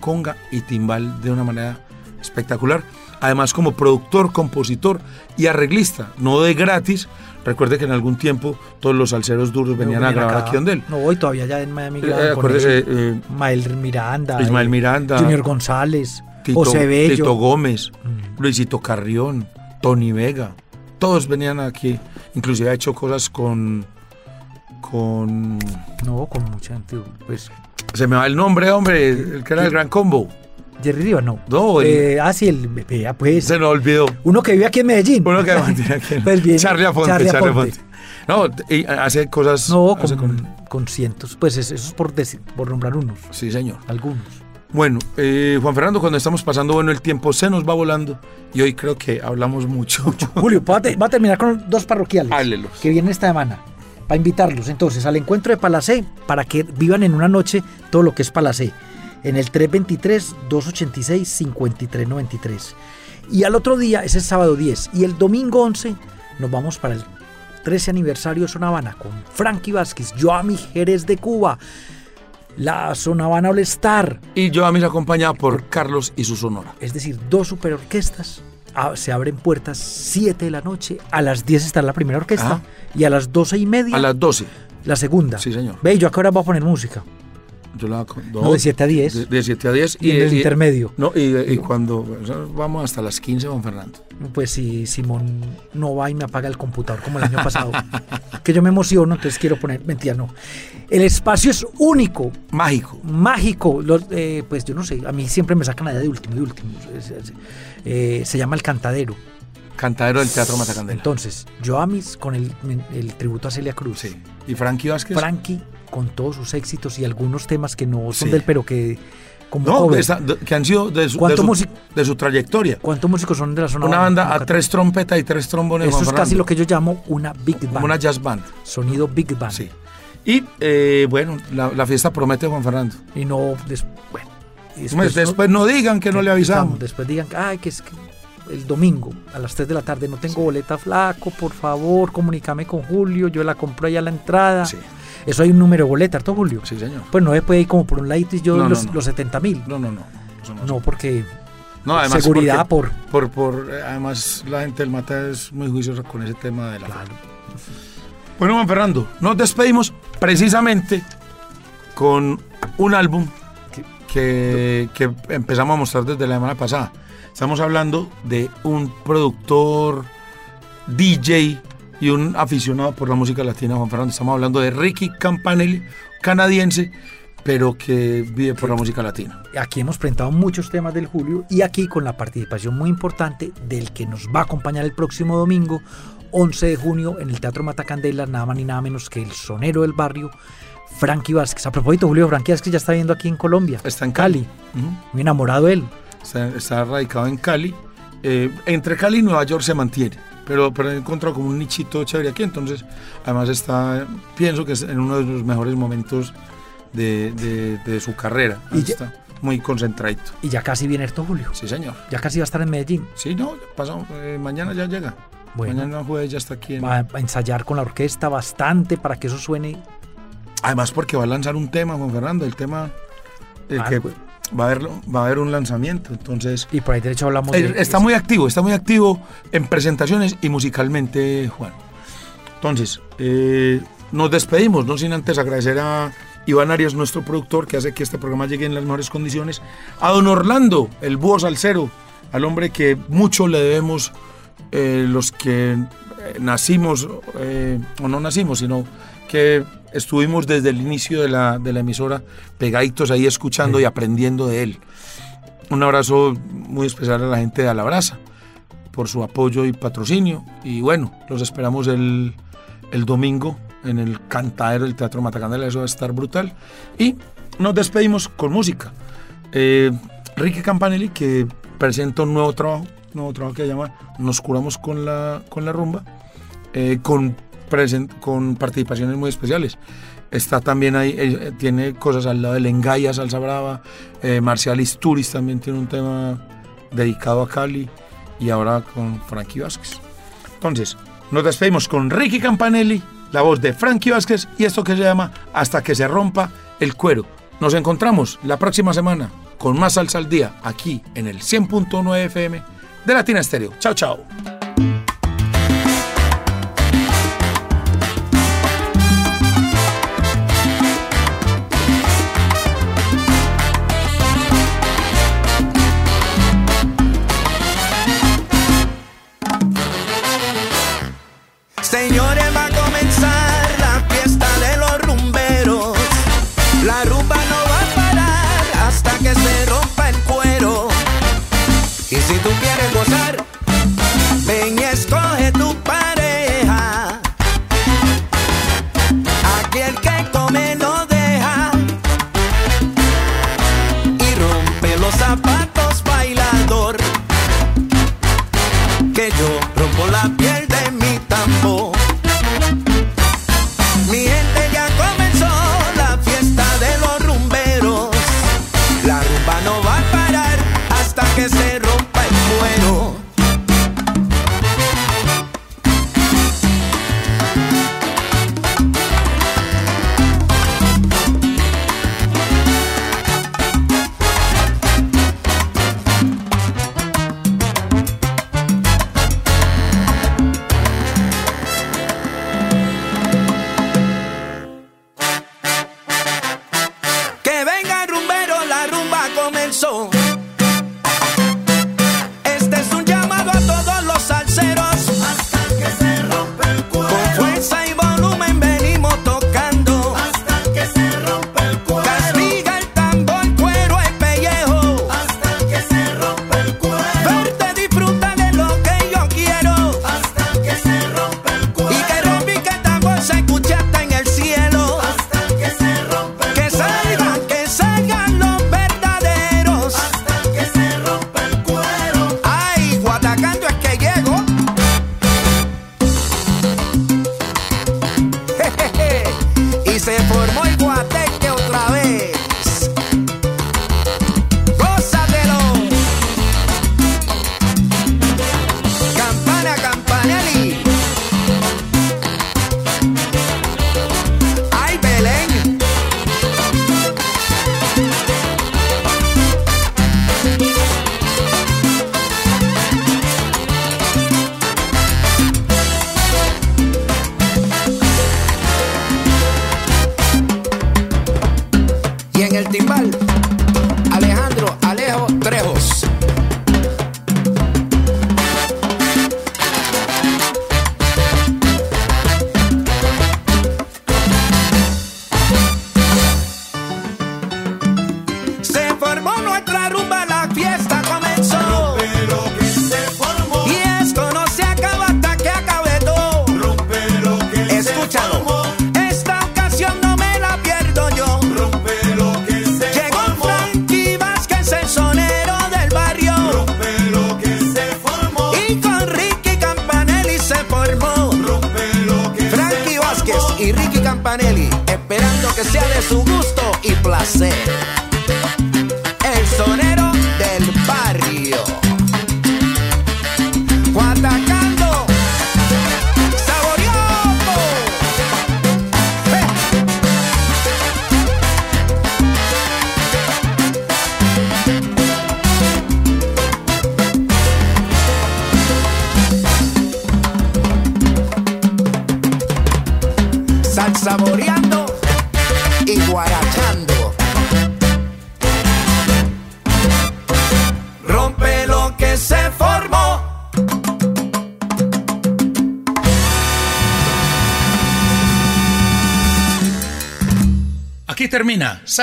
Speaker 1: conga y timbal de una manera espectacular. Además, como productor, compositor y arreglista, no de gratis. Recuerde que en algún tiempo todos los salseros duros venían a grabar
Speaker 2: acá.
Speaker 1: aquí donde él.
Speaker 2: No, hoy todavía ya en Miami.
Speaker 1: Eh, acuérdese, eh,
Speaker 2: Ismael Miranda.
Speaker 1: Ismael
Speaker 2: eh,
Speaker 1: Miranda,
Speaker 2: Junior González.
Speaker 1: Tito,
Speaker 2: José Bello.
Speaker 1: Tito Gómez,
Speaker 2: Mm.
Speaker 1: Luisito Carrión, Tony Vega, todos venían aquí. Inclusive ha hecho cosas con con
Speaker 2: No, con mucha gente. Pues,
Speaker 1: se me va el nombre, hombre, el que era el Gran Combo.
Speaker 2: Jerry Rivas, no.
Speaker 1: No, el-
Speaker 2: Eh, ah, sí, el. Vea, pues.
Speaker 1: se nos olvidó.
Speaker 2: Uno que vive aquí en Medellín.
Speaker 1: Uno que mantiene aquí. (laughs)
Speaker 2: Pues bien,
Speaker 1: Charlie Aponte,
Speaker 2: Charlie
Speaker 1: Charlie
Speaker 2: Aponte.
Speaker 1: Aponte. No, y hace cosas.
Speaker 2: No,
Speaker 1: hace
Speaker 2: con,
Speaker 1: con-
Speaker 2: con cientos. Pues es- eso es por, decir, por nombrar unos.
Speaker 1: Sí, señor.
Speaker 2: Algunos.
Speaker 1: Bueno, eh, Juan Fernando, cuando estamos pasando bueno el tiempo se nos va volando y hoy creo que hablamos mucho.
Speaker 2: Julio, va a terminar con dos parroquiales.
Speaker 1: Háblelos.
Speaker 2: Que vienen esta semana. Para invitarlos entonces al encuentro de Palacé para que vivan en una noche todo lo que es Palacé. En el 323-286-5393. Y al otro día, es sábado 10. Y el domingo 11 nos vamos para el 13 aniversario de Zona Habana con Frankie Vázquez, Joami Jerez de Cuba, la Zona Habana All Star.
Speaker 1: Y yo a mis acompañada por Carlos y su sonora.
Speaker 2: Es decir, dos superorquestas. Ah, Se abren puertas 7 de la noche. A las 10 está la primera orquesta.
Speaker 1: Ajá.
Speaker 2: Y a las 12 y media
Speaker 1: A las 12.
Speaker 2: la segunda.
Speaker 1: Sí, señor.
Speaker 2: Ve, yo a qué hora voy a poner música.
Speaker 1: Yo la,
Speaker 2: No, de 7 a 10.
Speaker 1: De, de 7 a 10.
Speaker 2: Y en el intermedio.
Speaker 1: No, y, y cuando o sea, vamos hasta las 15, Juan Fernando.
Speaker 2: Pues si Simón no va y me apaga el computador como el año pasado. (laughs) que yo me emociono, entonces quiero poner. Mentira, no. El espacio es único,
Speaker 1: Mágico.
Speaker 2: mágico. Los, eh, pues yo no sé, a mí siempre me sacan allá de último, de último. Eh, se llama El Cantadero.
Speaker 1: Cantadero del Teatro Matacandela.
Speaker 2: Entonces, Joamis con el, el tributo a Celia Cruz.
Speaker 1: Sí. ¿Y Frankie Vázquez?
Speaker 2: Frankie con todos sus éxitos y algunos temas que no son
Speaker 1: Sí.
Speaker 2: del pero que como
Speaker 1: No, de que han sido de su, de
Speaker 2: ¿Cuánto
Speaker 1: su,
Speaker 2: músico-
Speaker 1: de su trayectoria.
Speaker 2: ¿Cuántos músicos son de la zona?
Speaker 1: Una banda a tres trompetas y tres trombones.
Speaker 2: Eso es casi lo que yo llamo una big band.
Speaker 1: Como una jazz band.
Speaker 2: Sonido big band.
Speaker 1: Sí. Y eh, bueno, la, la fiesta promete, Juan Fernando.
Speaker 2: Y no des- bueno,
Speaker 1: Después, después no digan que no le avisamos.
Speaker 2: Después digan, ay, que es que el domingo a las 3 de la tarde no tengo boleta flaco, por favor, comunícame con Julio, yo la compro allá a la entrada.
Speaker 1: Sí.
Speaker 2: Eso hay un número de boleta, ¿harto Julio?
Speaker 1: Sí, señor.
Speaker 2: Pues no puede ir como por un ladito y yo
Speaker 1: No, no,
Speaker 2: los,
Speaker 1: no.
Speaker 2: los 70 mil.
Speaker 1: No, no, no. No,
Speaker 2: No, porque
Speaker 1: No, además
Speaker 2: seguridad
Speaker 1: porque-
Speaker 2: por...
Speaker 1: por, por eh, además la gente del Mata es muy juiciosa con ese tema de la Bueno, Juan Fernando, nos despedimos precisamente con un álbum que, que empezamos a mostrar desde la semana pasada. Estamos hablando de un productor, DJ y un aficionado por la música latina, Juan Fernando. Estamos hablando de Ricky Campanelli, canadiense, pero que vive por la música latina.
Speaker 2: Aquí hemos presentado muchos temas del Julio y aquí con la participación muy importante del que nos va a acompañar el próximo domingo, 11 de junio, en el Teatro Matacandela, nada más ni nada menos que el sonero del barrio, Frankie Vázquez. A propósito, Julio, Frankie Vázquez ya está viendo aquí en Colombia.
Speaker 1: Está en Cali. Ujú.
Speaker 2: Muy enamorado él.
Speaker 1: está, está radicado en Cali. Eh, entre Cali y Nueva York se mantiene, pero, pero he encontrado como un nichito chévere aquí, entonces además está, pienso que es en uno de los mejores momentos de, de- de su carrera. Ahí está muy concentradito.
Speaker 2: Y ya casi viene esto, Julio.
Speaker 1: Sí, señor.
Speaker 2: Ya casi va a estar en Medellín.
Speaker 1: Sí, no, pasamos, eh, mañana ya llega.
Speaker 2: Bueno.
Speaker 1: Mañana jueves ya está aquí. en-
Speaker 2: Va a ensayar con la orquesta bastante para que eso suene.
Speaker 1: Además porque va a lanzar un tema, Juan Fernando, el tema el
Speaker 2: Ah,
Speaker 1: que
Speaker 2: pues.
Speaker 1: Va a haber, va a haber un lanzamiento. Entonces,
Speaker 2: Y por ahí derecho hablamos
Speaker 1: eh,
Speaker 2: de...
Speaker 1: está muy activo, está muy activo en presentaciones y musicalmente, Juan. Entonces, eh, nos despedimos, no sin antes agradecer a Iván Arias, nuestro productor, que hace que este programa llegue en las mejores condiciones. A don Orlando, el búho salsero, al hombre que mucho le debemos eh, los que nacimos, eh, o no nacimos, sino que estuvimos desde el inicio de la, de la emisora pegaditos ahí escuchando y aprendiendo de él. Un abrazo muy especial a la gente de Alabraza por su apoyo y patrocinio. Y bueno, los esperamos el, el domingo en el cantadero del Teatro Matacandela, eso va a estar brutal. Y nos despedimos con música. Eh, Ricky Campanelli, que presenta un nuevo trabajo, nuevo trabajo que se llama Nos curamos con la, con la rumba, eh, con, presen- con participaciones muy especiales. Está también ahí, eh, tiene cosas al lado de Lengaya, Salsa Brava, eh, Marcialis Turis también tiene un tema dedicado a Cali y ahora con Frankie Vázquez. Entonces, nos despedimos con Ricky Campanelli, la voz de Frankie Vázquez y esto que se llama Hasta que se rompa el cuero. Nos encontramos la próxima semana con más salsa al día aquí en el 100.9 FM de Latina Estéreo. Chao, chao.
Speaker 7: Señores,